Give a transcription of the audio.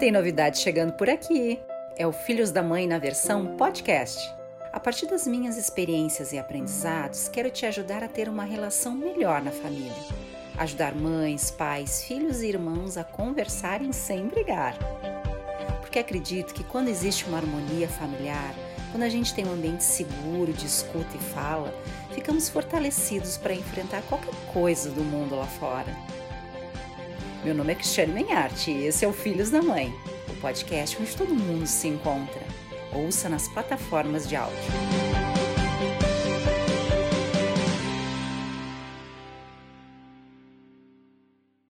Tem novidade chegando por aqui. É o Filhos da Mãe na versão podcast. A partir das minhas experiências e aprendizados, quero te ajudar a ter uma relação melhor na família. Ajudar mães, pais, filhos e irmãos a conversarem sem brigar. Porque acredito que quando existe uma harmonia familiar, quando a gente tem um ambiente seguro de escuta e fala, ficamos fortalecidos para enfrentar qualquer coisa do mundo lá fora. Meu nome é Cristiane Menharte e esse é o Filhos da Mãe, o podcast onde todo mundo se encontra. Ouça nas plataformas de áudio.